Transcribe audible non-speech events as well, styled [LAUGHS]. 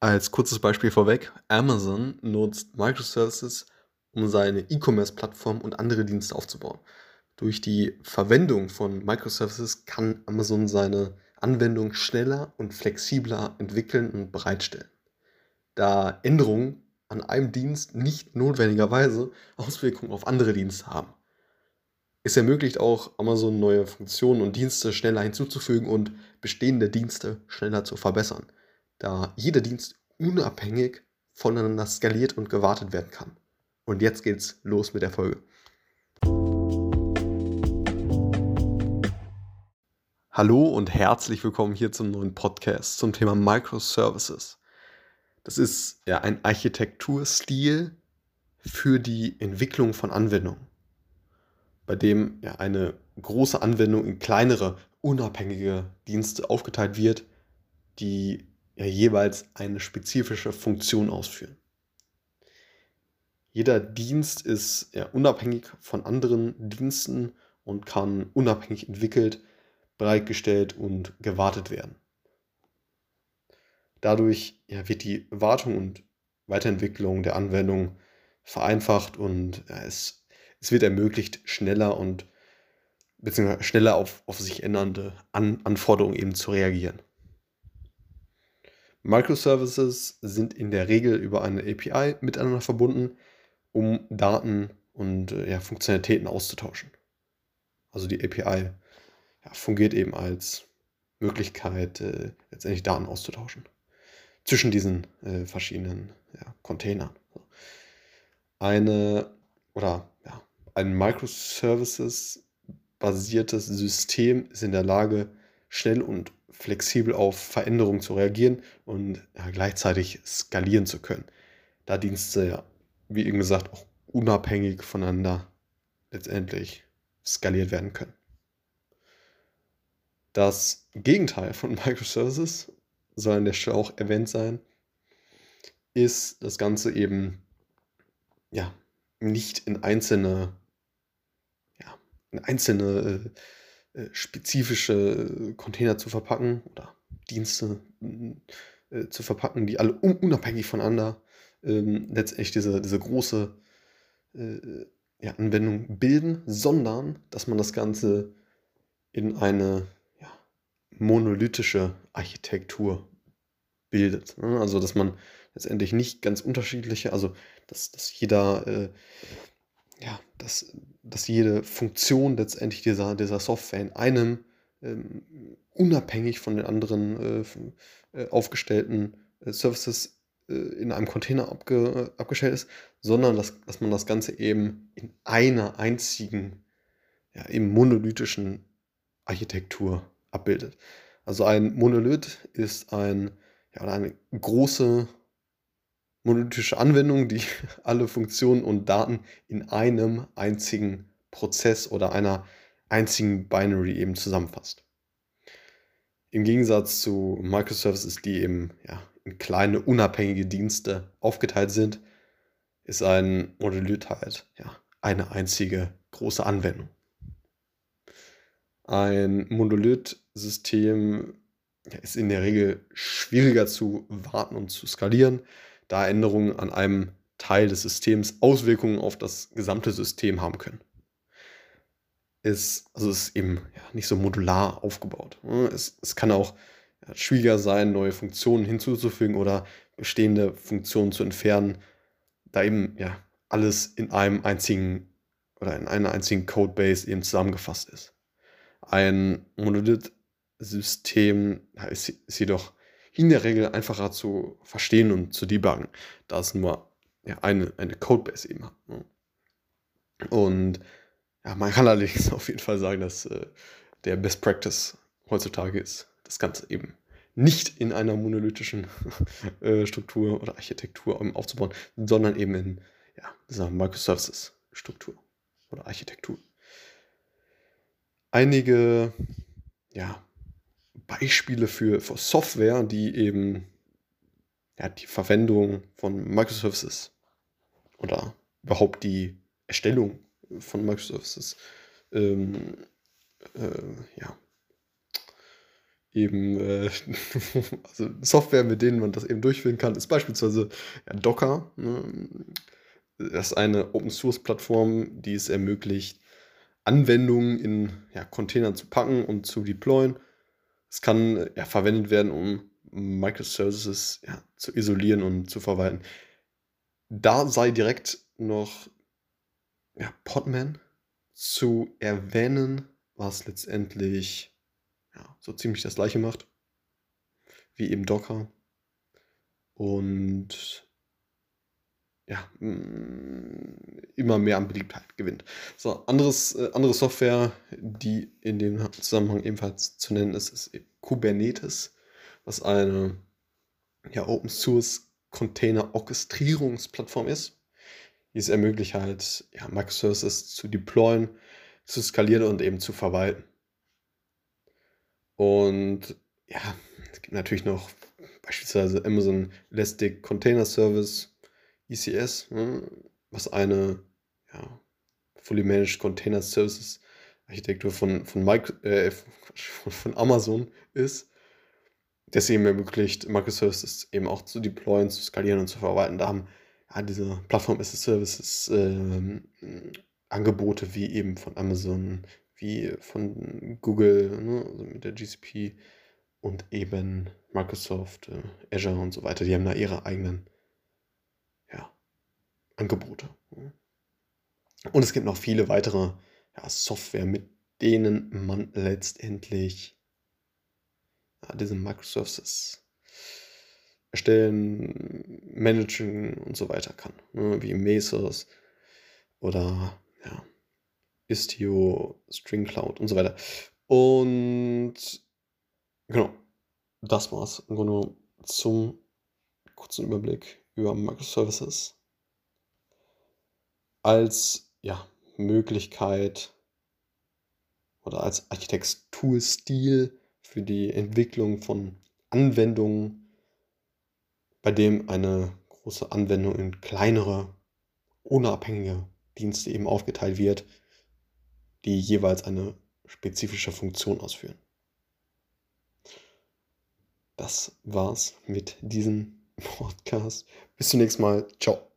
Als kurzes Beispiel vorweg, Amazon nutzt Microservices, um seine E-Commerce-Plattform und andere Dienste aufzubauen. Durch die Verwendung von Microservices kann Amazon seine Anwendung schneller und flexibler entwickeln und bereitstellen. Da Änderungen an einem Dienst nicht notwendigerweise Auswirkungen auf andere Dienste haben. Es ermöglicht auch Amazon neue Funktionen und Dienste schneller hinzuzufügen und bestehende Dienste schneller zu verbessern da jeder Dienst unabhängig voneinander skaliert und gewartet werden kann. Und jetzt geht's los mit der Folge. Hallo und herzlich willkommen hier zum neuen Podcast zum Thema Microservices. Das ist ja ein Architekturstil für die Entwicklung von Anwendungen, bei dem ja eine große Anwendung in kleinere, unabhängige Dienste aufgeteilt wird, die ja jeweils eine spezifische Funktion ausführen. Jeder Dienst ist ja unabhängig von anderen Diensten und kann unabhängig entwickelt, bereitgestellt und gewartet werden. Dadurch ja, wird die Wartung und Weiterentwicklung der Anwendung vereinfacht und ja, es, es wird ermöglicht, schneller und beziehungsweise schneller auf, auf sich ändernde An Anforderungen eben zu reagieren. Microservices sind in der Regel über eine API miteinander verbunden, um Daten und äh, ja, Funktionalitäten auszutauschen. Also die API ja, fungiert eben als Möglichkeit, äh, letztendlich Daten auszutauschen zwischen diesen äh, verschiedenen ja, Containern. Eine oder ja, ein Microservices-basiertes System ist in der Lage, schnell und flexibel auf Veränderungen zu reagieren und ja, gleichzeitig skalieren zu können. Da Dienste ja, wie eben gesagt, auch unabhängig voneinander letztendlich skaliert werden können. Das Gegenteil von Microservices soll an der Stelle auch erwähnt sein, ist das Ganze eben ja nicht in einzelne ja, in einzelne äh, äh, spezifische äh, Container zu verpacken oder Dienste äh, zu verpacken, die alle unabhängig voneinander ähm, letztendlich diese, diese große äh, ja, Anwendung bilden, sondern dass man das Ganze in eine ja, monolithische Architektur bildet. Ne? Also dass man letztendlich nicht ganz unterschiedliche, also dass, dass jeder äh, ja, dass, dass jede Funktion letztendlich dieser, dieser Software in einem ähm, unabhängig von den anderen äh, äh, aufgestellten äh, Services äh, in einem Container abge, abgestellt ist, sondern dass, dass man das Ganze eben in einer einzigen, ja, eben monolithischen Architektur abbildet. Also ein Monolith ist ein, ja, eine große monolithische Anwendung, die [LAUGHS] alle Funktionen und Daten in einem einzigen Prozess oder einer einzigen Binary eben zusammenfasst. Im Gegensatz zu Microservices, die eben ja, in kleine unabhängige Dienste aufgeteilt sind, ist ein Monolith halt ja, eine einzige große Anwendung. Ein Monolith-System ist in der Regel schwieriger zu warten und zu skalieren, da Änderungen an einem Teil des Systems Auswirkungen auf das gesamte System haben können. Es, also ist eben ja, nicht so modular aufgebaut. Ne? Es, es kann auch schwieriger sein, neue Funktionen hinzuzufügen oder bestehende Funktionen zu entfernen, da eben ja alles in einem einzigen oder in einer einzigen Codebase eben zusammengefasst ist. Ein Monolith-System ist, ist jedoch in der Regel einfacher zu verstehen und zu debuggen, da es nur ja, eine, eine Codebase eben hat. Ne? Und ja, man kann allerdings [LAUGHS] auf jeden Fall sagen, dass äh, der Best Practice heutzutage ist, das Ganze eben nicht in einer monolithischen [LAUGHS] äh, Struktur oder Architektur aufzubauen, sondern eben in ja, dieser Microservices-Struktur oder Architektur. Einige ja, Beispiele für, für Software, die eben ja, die Verwendung von Microservices oder überhaupt die Erstellung von Microservices ähm, äh, ja, eben, äh, [LAUGHS] also Software, mit denen man das eben durchführen kann, ist beispielsweise ja, Docker. Ne? Das ist eine Open-Source-Plattform, die es ermöglicht, Anwendungen in ja, Container zu packen und zu deployen. Es kann ja, verwendet werden, um Microservices ja, zu isolieren und zu verwalten. Da sei direkt noch ja, Podman zu erwähnen, was letztendlich ja, so ziemlich das gleiche macht wie eben Docker. Und ja, mm, immer mehr an Beliebtheit gewinnt. So, anderes, äh, andere Software, die in dem Zusammenhang ebenfalls zu nennen ist, ist Kubernetes, was eine ja, Open Source Container Orchestrierungsplattform ist. Die es ermöglicht halt, ja, Microservices zu deployen, zu skalieren und eben zu verwalten. Und ja, es gibt natürlich noch beispielsweise Amazon Elastic Container Service, ECS, ne, was eine ja, Fully Managed Container Services Architektur von, von, Micro, äh, von Amazon ist, das eben ermöglicht, Microservices eben auch zu deployen, zu skalieren und zu verwalten. Da haben ja, diese Plattform as a Services äh, Angebote wie eben von Amazon, wie von Google, ne, also mit der GCP und eben Microsoft, äh, Azure und so weiter. Die haben da ihre eigenen Angebote. Und es gibt noch viele weitere ja, Software, mit denen man letztendlich ja, diese Microservices erstellen, managen und so weiter kann. Ne? Wie Mesos oder ja, Istio, String Cloud und so weiter. Und genau, das war's im Grunde zum kurzen Überblick über Microservices als ja, Möglichkeit oder als Architekturstil für die Entwicklung von Anwendungen, bei dem eine große Anwendung in kleinere, unabhängige Dienste eben aufgeteilt wird, die jeweils eine spezifische Funktion ausführen. Das war's mit diesem [LAUGHS] Podcast. Bis zum nächsten Mal. Ciao.